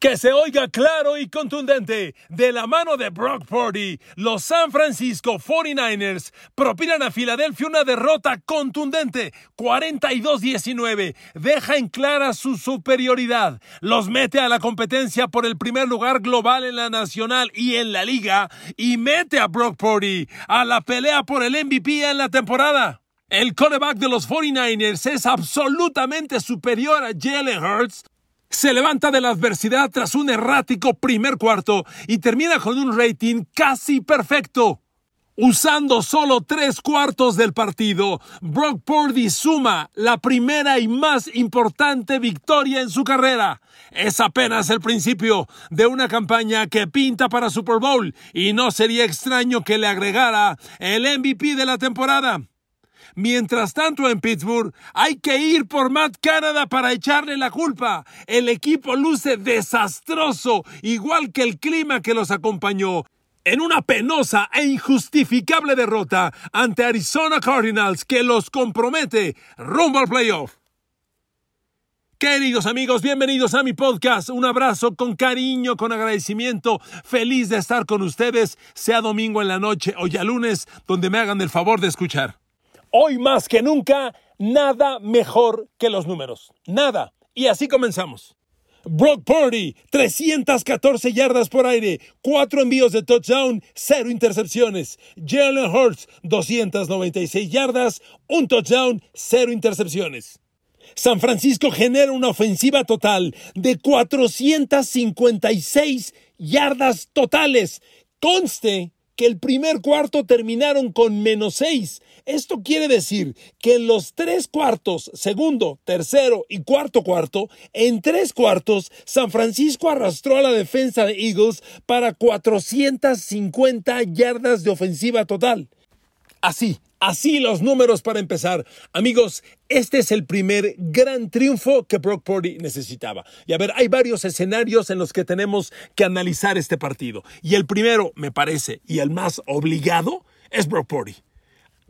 Que se oiga claro y contundente, de la mano de Brock Purdy, los San Francisco 49ers propinan a Filadelfia una derrota contundente, 42-19, deja en clara su superioridad, los mete a la competencia por el primer lugar global en la nacional y en la liga, y mete a Brock Purdy a la pelea por el MVP en la temporada. El quarterback de los 49ers es absolutamente superior a Jalen Hurts, se levanta de la adversidad tras un errático primer cuarto y termina con un rating casi perfecto. Usando solo tres cuartos del partido, Brock Purdy suma la primera y más importante victoria en su carrera. Es apenas el principio de una campaña que pinta para Super Bowl y no sería extraño que le agregara el MVP de la temporada. Mientras tanto, en Pittsburgh hay que ir por Matt Canada para echarle la culpa. El equipo luce desastroso, igual que el clima que los acompañó. En una penosa e injustificable derrota ante Arizona Cardinals que los compromete rumbo al playoff. Queridos amigos, bienvenidos a mi podcast. Un abrazo con cariño, con agradecimiento. Feliz de estar con ustedes, sea domingo en la noche o ya lunes, donde me hagan el favor de escuchar. Hoy más que nunca, nada mejor que los números. Nada. Y así comenzamos. Brock Purdy, 314 yardas por aire, 4 envíos de touchdown, 0 intercepciones. Jalen Hurts, 296 yardas, 1 touchdown, 0 intercepciones. San Francisco genera una ofensiva total de 456 yardas totales. Conste que el primer cuarto terminaron con menos 6. Esto quiere decir que en los tres cuartos, segundo, tercero y cuarto cuarto, en tres cuartos, San Francisco arrastró a la defensa de Eagles para 450 yardas de ofensiva total. Así, Así los números para empezar. Amigos, este es el primer gran triunfo que Brock Purdy necesitaba. Y a ver, hay varios escenarios en los que tenemos que analizar este partido. Y el primero, me parece, y el más obligado, es Brock Purdy.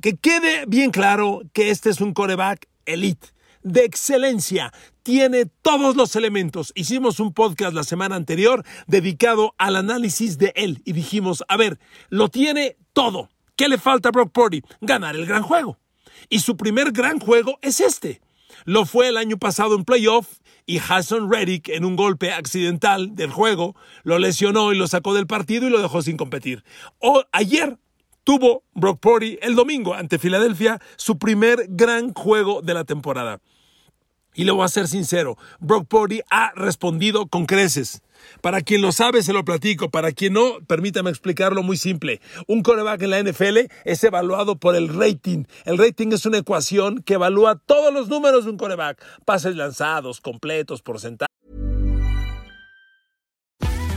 Que quede bien claro que este es un coreback elite de excelencia. Tiene todos los elementos. Hicimos un podcast la semana anterior dedicado al análisis de él y dijimos, a ver, lo tiene todo. ¿Qué le falta a Brock Purdy? Ganar el gran juego. Y su primer gran juego es este. Lo fue el año pasado en playoff y Hassan Reddick en un golpe accidental del juego lo lesionó y lo sacó del partido y lo dejó sin competir. O ayer tuvo Brock Purdy el domingo ante Filadelfia su primer gran juego de la temporada. Y le voy a ser sincero, Brock Purdy ha respondido con creces. Para quien lo sabe, se lo platico. Para quien no, permítame explicarlo muy simple. Un coreback en la NFL es evaluado por el rating. El rating es una ecuación que evalúa todos los números de un coreback. Pases lanzados, completos, porcentajes.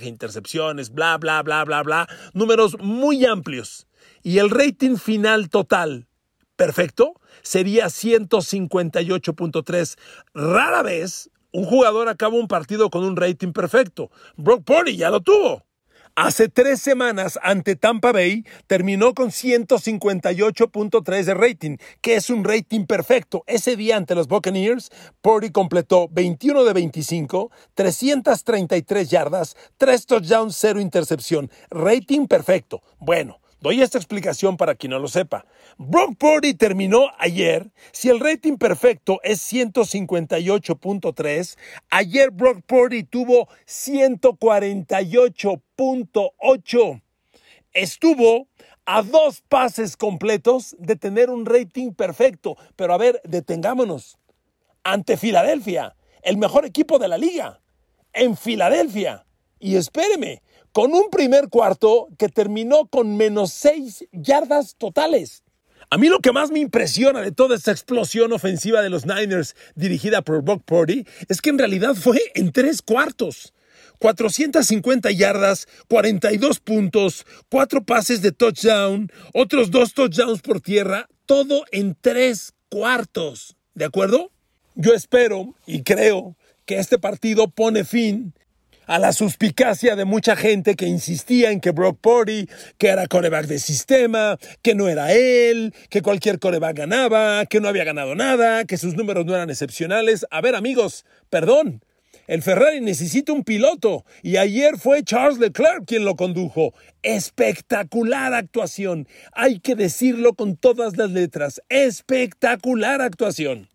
Intercepciones, bla, bla, bla, bla, bla. Números muy amplios. Y el rating final total, perfecto, sería 158.3. Rara vez un jugador acaba un partido con un rating perfecto. Brock Purdy ya lo tuvo. Hace tres semanas ante Tampa Bay terminó con 158.3 de rating, que es un rating perfecto. Ese día ante los Buccaneers, Purdy completó 21 de 25, 333 yardas, 3 touchdowns, 0 intercepción. Rating perfecto. Bueno, Doy esta explicación para quien no lo sepa. Brock Purdy terminó ayer. Si el rating perfecto es 158.3, ayer Brock Purdy tuvo 148.8. Estuvo a dos pases completos de tener un rating perfecto. Pero a ver, detengámonos. Ante Filadelfia, el mejor equipo de la liga. En Filadelfia. Y espéreme, con un primer cuarto que terminó con menos seis yardas totales. A mí lo que más me impresiona de toda esta explosión ofensiva de los Niners dirigida por Brock Purdy es que en realidad fue en tres cuartos. 450 yardas, 42 puntos, cuatro pases de touchdown, otros dos touchdowns por tierra, todo en tres cuartos. ¿De acuerdo? Yo espero y creo que este partido pone fin a la suspicacia de mucha gente que insistía en que Brock Purdy, que era coreback de sistema, que no era él, que cualquier coreback ganaba, que no había ganado nada, que sus números no eran excepcionales. A ver, amigos, perdón. El Ferrari necesita un piloto y ayer fue Charles Leclerc quien lo condujo. Espectacular actuación. Hay que decirlo con todas las letras. Espectacular actuación.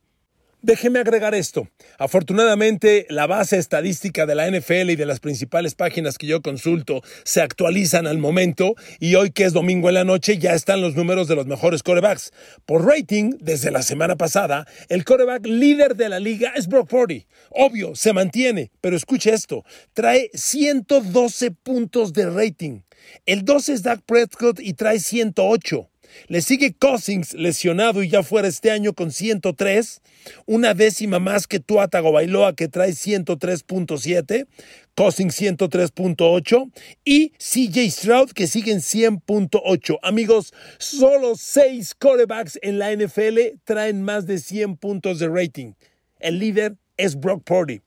Déjeme agregar esto. Afortunadamente, la base estadística de la NFL y de las principales páginas que yo consulto se actualizan al momento y hoy que es domingo en la noche ya están los números de los mejores corebacks. Por rating, desde la semana pasada, el coreback líder de la liga es Brock Purdy. Obvio, se mantiene, pero escuche esto, trae 112 puntos de rating. El 12 es Dak Prescott y trae 108. Le sigue Cousins lesionado y ya fuera este año con 103, una décima más que Tua Tagovailoa que trae 103.7, Cousins 103.8 y CJ Stroud que sigue en 100.8. Amigos, solo seis corebacks en la NFL traen más de 100 puntos de rating. El líder es Brock Purdy.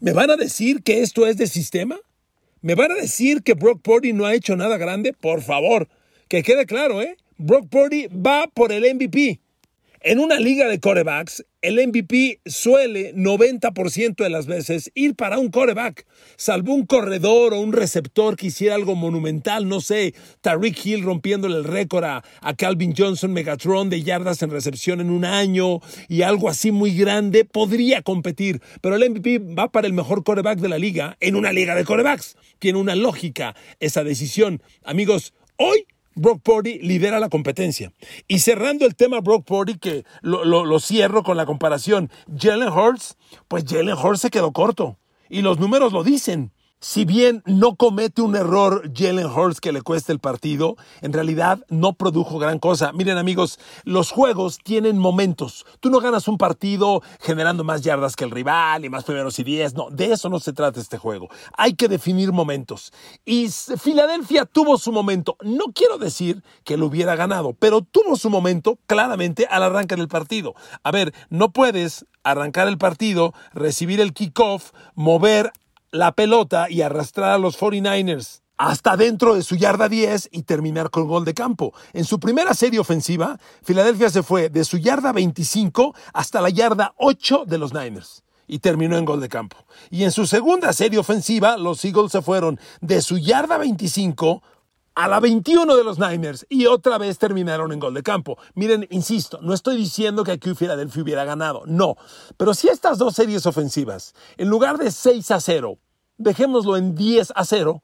¿Me van a decir que esto es de sistema? ¿Me van a decir que Brock Purdy no ha hecho nada grande? Por favor, que quede claro, ¿eh? Brock Purdy va por el MVP. En una liga de corebacks, el MVP suele 90% de las veces ir para un coreback, salvo un corredor o un receptor que hiciera algo monumental, no sé, Tariq Hill rompiéndole el récord a, a, Calvin Johnson Megatron de yardas en recepción en un año y algo así muy grande, podría competir, pero el MVP va para el mejor coreback de la liga en una liga de corebacks. Tiene una lógica esa decisión. Amigos, hoy Brock Purdy lidera la competencia. Y cerrando el tema Brock Purdy, que lo, lo, cierro con la comparación, Jalen Hurts, pues Jalen Hurts se quedó corto. Y los números lo dicen. Si bien no comete un error Jalen Hurts que le cueste el partido, en realidad no produjo gran cosa. Miren amigos, los juegos tienen momentos. Tú no ganas un partido generando más yardas que el rival y más primeros y diez. No, de eso no se trata este juego. Hay que definir momentos. Y Filadelfia tuvo su momento. No quiero decir que lo hubiera ganado, pero tuvo su momento claramente al arranque del partido. A ver, no puedes arrancar el partido, recibir el kickoff, mover la pelota y arrastrar a los 49ers hasta dentro de su yarda 10 y terminar con gol de campo. En su primera serie ofensiva, Filadelfia se fue de su yarda 25 hasta la yarda 8 de los Niners y terminó en gol de campo. Y en su segunda serie ofensiva, los Eagles se fueron de su yarda 25 a la 21 de los Niners y otra vez terminaron en gol de campo. Miren, insisto, no estoy diciendo que aquí Philadelphia hubiera ganado, no. Pero si estas dos series ofensivas, en lugar de 6 a 0, dejémoslo en 10 a 0,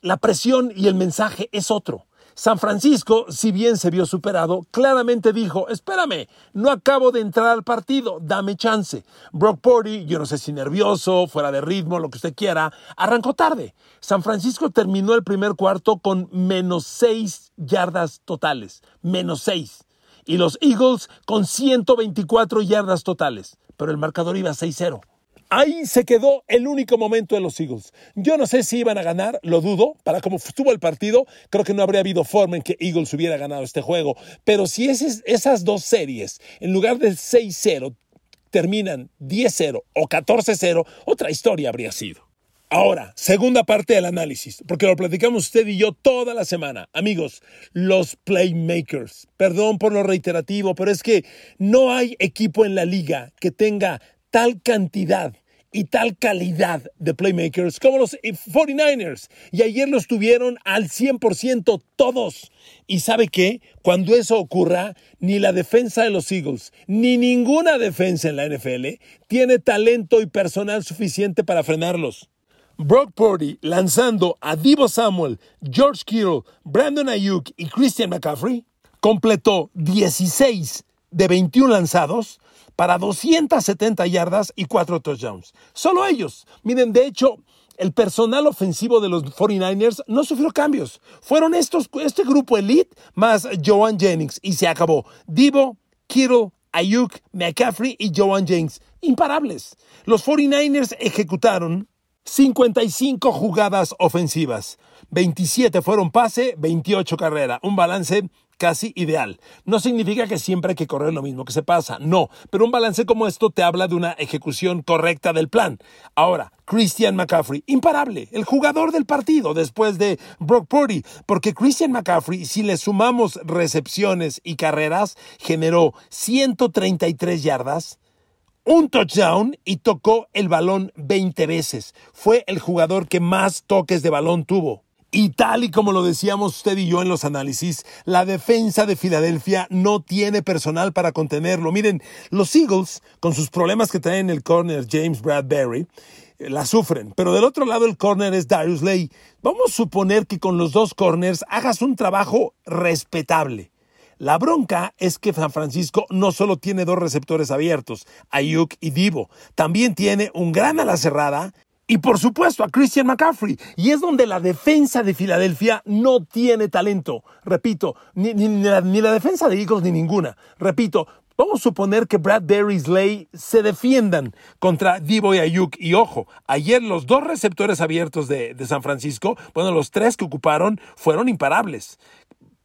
la presión y el mensaje es otro. San Francisco, si bien se vio superado, claramente dijo, espérame, no acabo de entrar al partido, dame chance. Brock Purdy, yo no sé si nervioso, fuera de ritmo, lo que usted quiera, arrancó tarde. San Francisco terminó el primer cuarto con menos seis yardas totales, menos seis. Y los Eagles con 124 yardas totales, pero el marcador iba 6-0. Ahí se quedó el único momento de los Eagles. Yo no sé si iban a ganar, lo dudo. Para cómo estuvo el partido, creo que no habría habido forma en que Eagles hubiera ganado este juego. Pero si es, esas dos series, en lugar del 6-0, terminan 10-0 o 14-0, otra historia habría sido. Ahora, segunda parte del análisis, porque lo platicamos usted y yo toda la semana. Amigos, los playmakers. Perdón por lo reiterativo, pero es que no hay equipo en la liga que tenga tal cantidad y tal calidad de playmakers como los 49ers. Y ayer los tuvieron al 100% todos. Y sabe qué? Cuando eso ocurra, ni la defensa de los Eagles, ni ninguna defensa en la NFL tiene talento y personal suficiente para frenarlos. Brock Purdy lanzando a Divo Samuel, George Kittle, Brandon Ayuk y Christian McCaffrey, completó 16 de 21 lanzados para 270 yardas y 4 touchdowns. Solo ellos. Miren, de hecho, el personal ofensivo de los 49ers no sufrió cambios. Fueron estos, este grupo elite más Joan Jennings y se acabó. Divo, Kittle, Ayuk, McCaffrey y Joan Jennings. Imparables. Los 49ers ejecutaron 55 jugadas ofensivas. 27 fueron pase, 28 carrera. Un balance casi ideal. No significa que siempre hay que correr lo mismo que se pasa, no, pero un balance como esto te habla de una ejecución correcta del plan. Ahora, Christian McCaffrey, imparable, el jugador del partido después de Brock Purdy, porque Christian McCaffrey, si le sumamos recepciones y carreras, generó 133 yardas, un touchdown y tocó el balón 20 veces. Fue el jugador que más toques de balón tuvo. Y tal y como lo decíamos usted y yo en los análisis, la defensa de Filadelfia no tiene personal para contenerlo. Miren, los Eagles, con sus problemas que traen en el corner James Bradbury, eh, la sufren. Pero del otro lado el corner es Darius Lay. Vamos a suponer que con los dos corners hagas un trabajo respetable. La bronca es que San Francisco no solo tiene dos receptores abiertos, Ayuk y Divo, también tiene un gran ala cerrada y por supuesto a Christian McCaffrey. Y es donde la defensa de Filadelfia no tiene talento. Repito, ni, la, defensa de Eagles ni ninguna. Repito, Vamos a suponer que Bradbury y Slay se defiendan contra Divo y Ayuk. Y ojo, ayer los dos receptores abiertos de, de, San Francisco, bueno, los tres que ocuparon fueron imparables.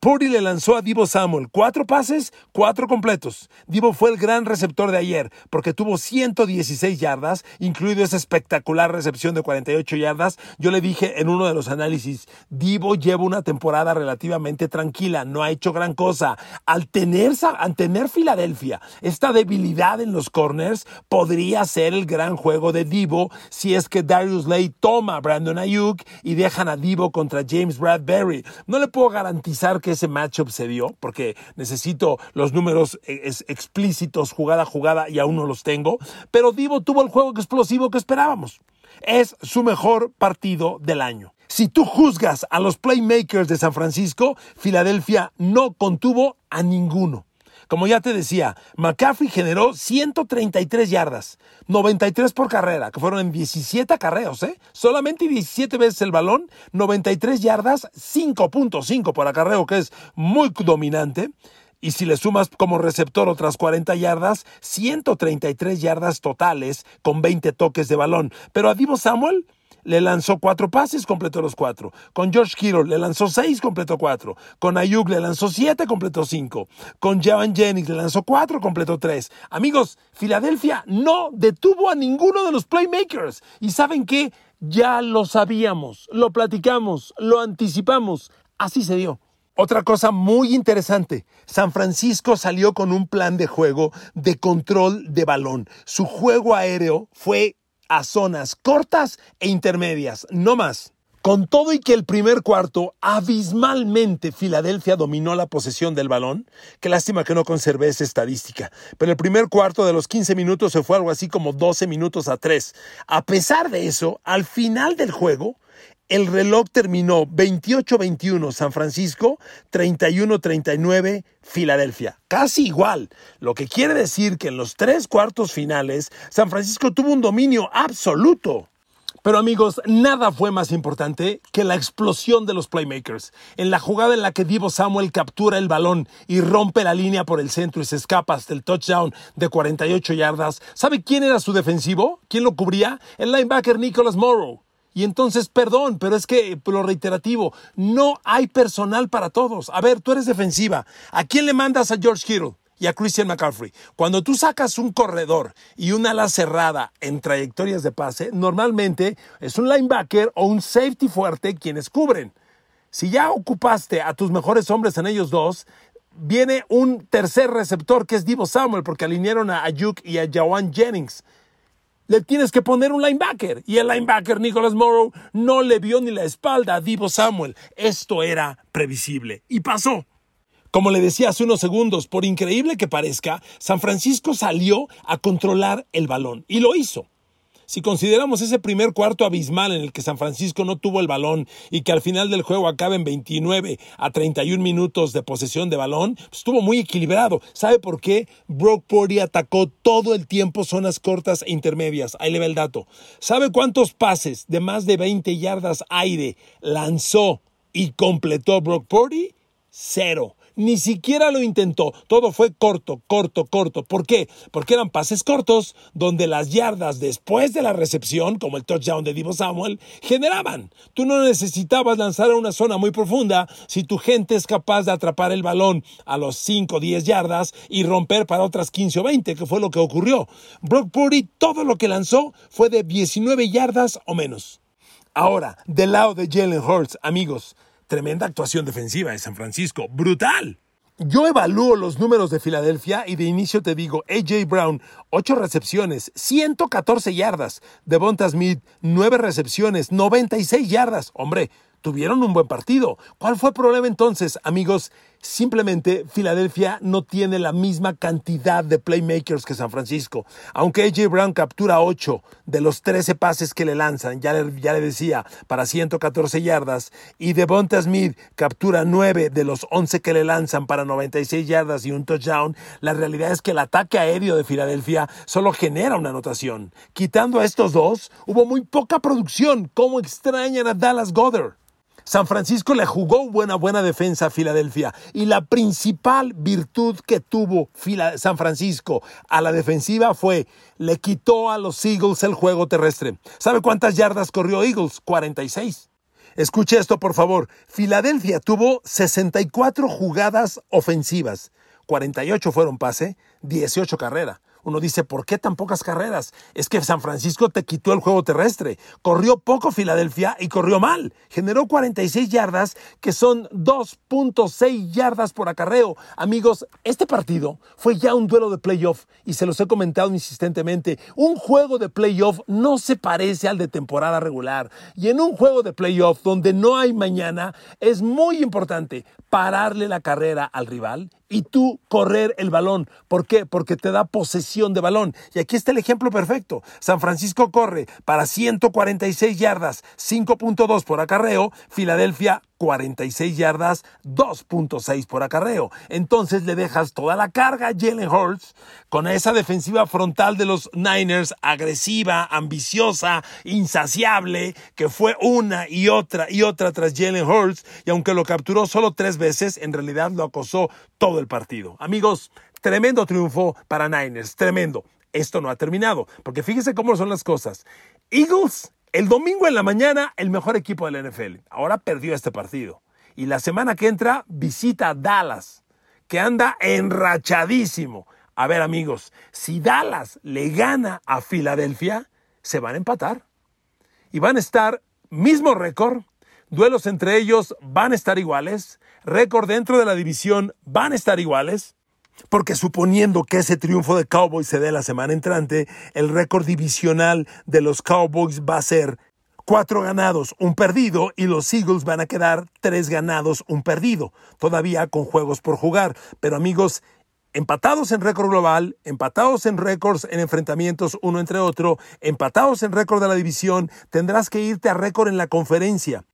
Purdy le lanzó a Divo Samuel cuatro pases, cuatro completos. Divo fue el gran receptor de ayer porque tuvo 116 yardas, incluido esa espectacular recepción de 48 yardas. Yo le dije en uno de los análisis, Divo lleva una temporada relativamente tranquila, no ha hecho gran cosa. Al tener, al tener Filadelfia esta debilidad en los corners, podría ser el gran juego de Divo si es que Darius Lay toma a Brandon Ayuk y dejan a Divo contra James Bradbury. No le puedo garantizar que ese matchup se dio, porque necesito los números eh, explícitos jugada a jugada y aún no los tengo, pero Divo tuvo el juego explosivo que esperábamos. Es su mejor partido del año. Si tú juzgas a los playmakers de San Francisco, Filadelfia no contuvo a ninguno. Como ya te decía, McCaffrey generó 133 yardas, 93 por carrera, que fueron en 17 acarreos, ¿eh? Solamente 17 veces el balón, 93 yardas, 5.5 por acarreo, que es muy dominante. Y si le sumas como receptor otras 40 yardas, 133 yardas totales con 20 toques de balón. Pero a Divo Samuel le lanzó cuatro pases, completó los cuatro. Con George Kittle le lanzó seis, completó cuatro. Con Ayuk le lanzó siete, completó cinco. Con Javan Jennings le lanzó cuatro, completó tres. Amigos, Filadelfia no detuvo a ninguno de los playmakers. ¿Y saben qué? Ya lo sabíamos, lo platicamos, lo anticipamos. Así se dio. Otra cosa muy interesante, San Francisco salió con un plan de juego de control de balón. Su juego aéreo fue a zonas cortas e intermedias, no más. Con todo y que el primer cuarto abismalmente Filadelfia dominó la posesión del balón, qué lástima que no conservé esa estadística, pero el primer cuarto de los 15 minutos se fue algo así como 12 minutos a 3. A pesar de eso, al final del juego, el reloj terminó 28-21 San Francisco, 31-39 Filadelfia. Casi igual, lo que quiere decir que en los tres cuartos finales San Francisco tuvo un dominio absoluto. Pero amigos, nada fue más importante que la explosión de los playmakers. En la jugada en la que Divo Samuel captura el balón y rompe la línea por el centro y se escapa hasta el touchdown de 48 yardas, ¿sabe quién era su defensivo? ¿Quién lo cubría? El linebacker Nicholas Morrow. Y entonces, perdón, pero es que, lo reiterativo, no hay personal para todos. A ver, tú eres defensiva. ¿A quién le mandas a George Kittle? y a Christian McCaffrey. Cuando tú sacas un corredor y una ala cerrada en trayectorias de pase, normalmente es un linebacker o un safety fuerte quienes cubren. Si ya ocupaste a tus mejores hombres en ellos dos, viene un tercer receptor que es Divo Samuel porque alinearon a Ayuk y a Jawan Jennings. Le tienes que poner un linebacker. Y el linebacker Nicholas Morrow no le vio ni la espalda a Divo Samuel. Esto era previsible. Y pasó. Como le decía hace unos segundos, por increíble que parezca, San Francisco salió a controlar el balón. Y lo hizo. Si consideramos ese primer cuarto abismal en el que San Francisco no tuvo el balón y que al final del juego acaba en 29 a 31 minutos de posesión de balón, pues estuvo muy equilibrado. ¿Sabe por qué? Brock Purdy atacó todo el tiempo zonas cortas e intermedias. Ahí le va el dato. ¿Sabe cuántos pases de más de 20 yardas aire lanzó y completó Brock Purdy? Cero. Ni siquiera lo intentó. Todo fue corto, corto, corto. ¿Por qué? Porque eran pases cortos donde las yardas después de la recepción, como el touchdown de Divo Samuel, generaban. Tú no necesitabas lanzar a una zona muy profunda si tu gente es capaz de atrapar el balón a los 5 o 10 yardas y romper para otras 15 o 20, que fue lo que ocurrió. Brock Purdy todo lo que lanzó fue de 19 yardas o menos. Ahora, del lado de Jalen Hurts, amigos, Tremenda actuación defensiva de San Francisco. ¡Brutal! Yo evalúo los números de Filadelfia y de inicio te digo, AJ Brown, 8 recepciones, 114 yardas. Devonta Smith, 9 recepciones, 96 yardas. Hombre, tuvieron un buen partido. ¿Cuál fue el problema entonces, amigos? Simplemente Filadelfia no tiene la misma cantidad de playmakers que San Francisco. Aunque AJ Brown captura 8 de los 13 pases que le lanzan, ya le, decía, para 114 yardas, y Devonta Smith captura 9 de los 11 que le lanzan para 96 yardas y un touchdown, la realidad es que el ataque aéreo de Filadelfia solo genera una anotación. Quitando a estos dos, hubo muy poca producción. ¿Cómo extrañan a Dallas Goddard? San Francisco le jugó buena, buena defensa a Filadelfia y la principal virtud que tuvo San Francisco a la defensiva fue le quitó a los Eagles el juego terrestre. ¿Sabe cuántas yardas corrió Eagles? 46. Escuche esto, por favor. Filadelfia tuvo 64 jugadas ofensivas. 48 fueron pase, 18 carrera. Uno dice, ¿por qué tan pocas carreras? Es que San Francisco te quitó el juego terrestre. Corrió poco Filadelfia y corrió mal. Generó 46 yardas, que son 2.6 yardas por acarreo. Amigos, este partido fue ya un duelo de playoff y se los he comentado insistentemente. Un juego de playoff no se parece al de temporada regular. Y en un juego de playoff donde no hay mañana, es muy importante pararle la carrera al rival y tú correr el balón. ¿Por qué? Porque te da posesión de balón. Y aquí está el ejemplo perfecto. San Francisco corre para 146 yardas, 5.2 por acarreo. Filadelfia 46 yardas, 2.6 por acarreo. Entonces le dejas toda la carga a Jalen Hurts con esa defensiva frontal de los Niners, agresiva, ambiciosa, insaciable, que fue una y otra y otra tras Jalen Hurts, y aunque lo capturó solo tres veces, en realidad lo acosó todo el partido. Amigos, tremendo triunfo para Niners, tremendo. Esto no ha terminado, porque fíjese cómo son las cosas. Eagles el domingo en la mañana, el mejor equipo de la NFL. Ahora perdió este partido. Y la semana que entra visita a Dallas, que anda enrachadísimo. A ver amigos, si Dallas le gana a Filadelfia, se van a empatar. Y van a estar mismo récord, duelos entre ellos van a estar iguales, récord dentro de la división van a estar iguales. Porque suponiendo que ese triunfo de Cowboys se dé la semana entrante, el récord divisional de los Cowboys va a ser cuatro ganados, un perdido, y los Eagles van a quedar tres ganados, un perdido, todavía con juegos por jugar. Pero amigos, empatados en récord global, empatados en récords en enfrentamientos uno entre otro, empatados en récord de la división, tendrás que irte a récord en la conferencia.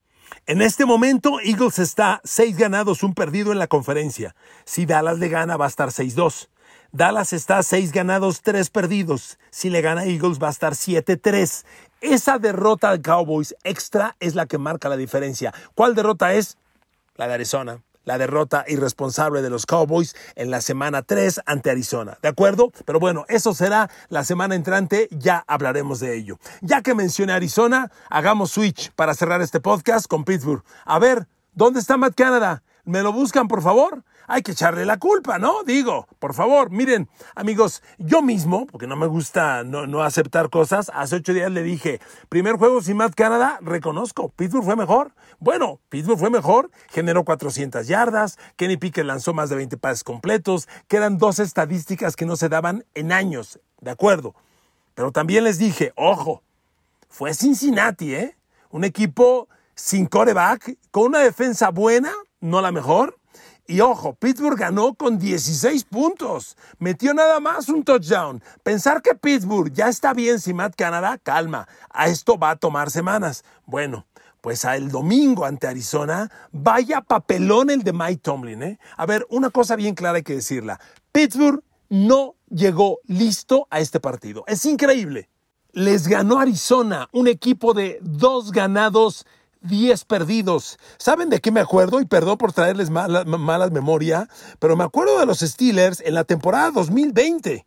En este momento, Eagles está 6 ganados, un perdido en la conferencia. Si Dallas le gana, va a estar 6-2. Dallas está 6 ganados, 3 perdidos. Si le gana Eagles, va a estar 7-3. Esa derrota de Cowboys extra es la que marca la diferencia. ¿Cuál derrota es? La de Arizona la derrota irresponsable de los Cowboys en la semana 3 ante Arizona. ¿De acuerdo? Pero bueno, eso será la semana entrante, ya hablaremos de ello. Ya que mencioné Arizona, hagamos switch para cerrar este podcast con Pittsburgh. A ver, ¿dónde está Matt Canada? ¿Me lo buscan, por favor? hay que echarle la culpa, ¿no? Digo, por favor, miren, amigos, yo mismo, porque no me gusta no, aceptar cosas, hace ocho días le dije, primer juego sin Matt Canada, reconozco, Pittsburgh fue mejor. Bueno, Pittsburgh fue mejor, generó 400 yardas, Kenny Pickett lanzó más de 20 pases completos, que eran dos estadísticas que no se daban en años, ¿de acuerdo? Pero también les dije, ojo, fue Cincinnati, ¿eh? Un equipo sin coreback, con una defensa buena, no la mejor. Y ojo, Pittsburgh ganó con 16 puntos. Metió nada más un touchdown. Pensar que Pittsburgh ya está bien sin Matt Canada, calma. A esto va a tomar semanas. Bueno, pues el domingo ante Arizona, vaya papelón el de Mike Tomlin. ¿eh? A ver, una cosa bien clara hay que decirla. Pittsburgh no llegó listo a este partido. Es increíble. Les ganó Arizona, un equipo de dos ganados 10 perdidos. ¿Saben de qué me acuerdo? Y perdón por traerles malas mala memoria, pero me acuerdo de los Steelers en la temporada 2020.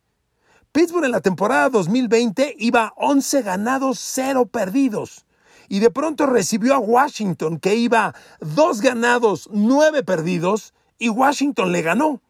Pittsburgh en la temporada 2020 iba 11 ganados, 0 perdidos. Y de pronto recibió a Washington, que iba 2 ganados, 9 perdidos, y Washington le ganó.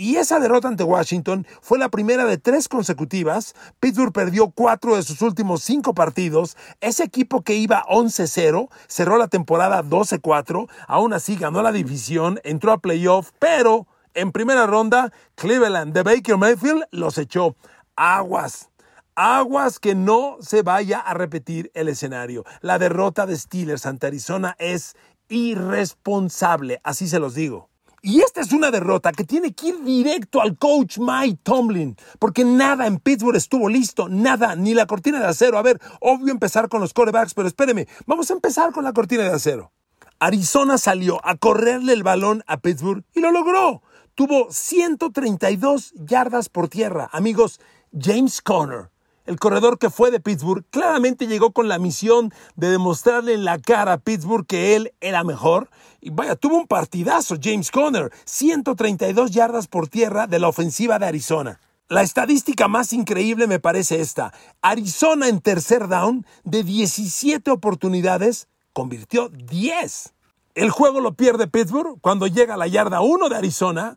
Y esa derrota ante Washington fue la primera de tres consecutivas. Pittsburgh perdió cuatro de sus últimos cinco partidos. Ese equipo que iba 11-0 cerró la temporada 12-4. Aún así ganó la división, entró a playoff, pero en primera ronda Cleveland de Baker Mayfield los echó. Aguas. Aguas que no se vaya a repetir el escenario. La derrota de Steelers ante Arizona es irresponsable, así se los digo. Y esta es una derrota que tiene que ir directo al coach Mike Tomlin, porque nada en Pittsburgh estuvo listo, nada, ni la cortina de acero. A ver, obvio empezar con los corebacks, pero espéreme, vamos a empezar con la cortina de acero. Arizona salió a correrle el balón a Pittsburgh y lo logró. Tuvo 132 yardas por tierra. Amigos, James Conner, el corredor que fue de Pittsburgh, claramente llegó con la misión de demostrarle en la cara a Pittsburgh que él era mejor y vaya, tuvo un partidazo James Conner, 132 yardas por tierra de la ofensiva de Arizona. La estadística más increíble me parece esta. Arizona en tercer down de 17 oportunidades convirtió 10. El juego lo pierde Pittsburgh cuando llega a la yarda 1 de Arizona,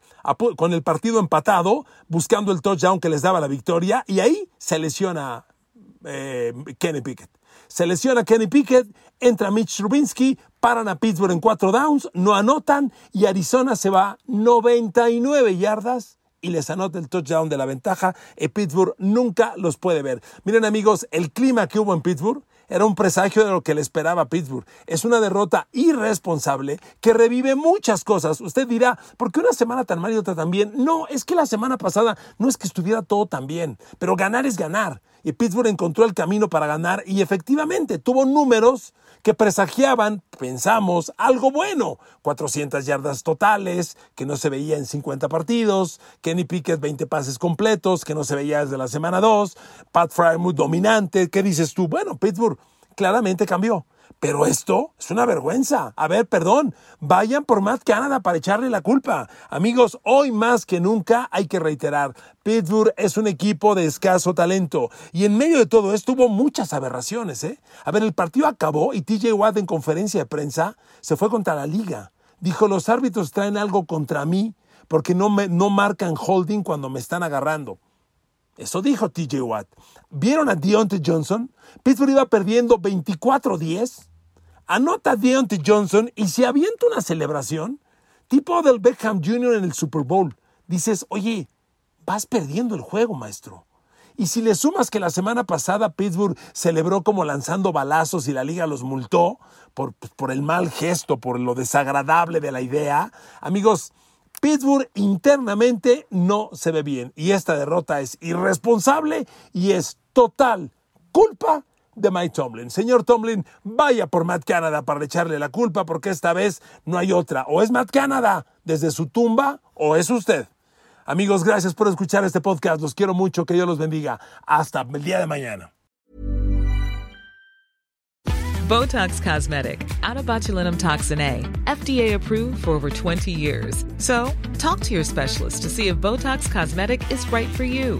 con el partido empatado, buscando el touchdown que les daba la victoria, y ahí se lesiona eh, Kenny Pickett. Se lesiona Kenny Pickett, entra Mitch Trubinsky, paran a Pittsburgh en cuatro downs, no anotan y Arizona se va 99 yardas y les anota el touchdown de la ventaja y Pittsburgh nunca los puede ver. Miren amigos, el clima que hubo en Pittsburgh era un presagio de lo que le esperaba a Pittsburgh. Es una derrota irresponsable que revive muchas cosas. Usted dirá, ¿por qué una semana tan mal y otra tan bien? No, es que la semana pasada no es que estuviera todo tan bien, pero ganar es ganar y Pittsburgh encontró el camino para ganar y efectivamente tuvo números que presagiaban, pensamos, algo bueno. 400 yardas totales, que no se veía en 50 partidos, Kenny Pickett 20 pases completos, que no se veía desde la semana 2, Pat Fry muy dominante. ¿Qué dices tú? Bueno, Pittsburgh claramente cambió. Pero esto es una vergüenza. A ver, perdón, vayan por Matt Canada para echarle la culpa. Amigos, hoy más que nunca hay que reiterar, Pittsburgh es un equipo de escaso talento y en medio de todo esto hubo muchas aberraciones. ¿eh? A ver, el partido acabó y TJ Watt en conferencia de prensa se fue contra la liga. Dijo, los árbitros traen algo contra mí porque no, me, no marcan holding cuando me están agarrando. Eso dijo TJ Watt. ¿Vieron a Deontay Johnson? Pittsburgh iba perdiendo 24-10 anota Deontay Johnson y se avienta una celebración tipo del Beckham Jr. en el Super Bowl. Dices, oye, vas perdiendo el juego, maestro. Y si le sumas que la semana pasada Pittsburgh celebró como lanzando balazos y la liga los multó por, por el mal gesto, por lo desagradable de la idea, amigos, Pittsburgh internamente no se ve bien. Y esta derrota es irresponsable y es total culpa de Mike Tomlin. Señor Tomlin, vaya por Matt Canada para echarle la culpa porque esta vez no hay otra. O es Matt Canada desde su tumba o es usted. Amigos, gracias por escuchar este podcast. Los quiero mucho. Que Dios los bendiga. Hasta el día de mañana. Botox Cosmetic, out of botulinum toxin A, FDA approved for over 20 years. So, talk to your specialist to see if Botox Cosmetic is right for you.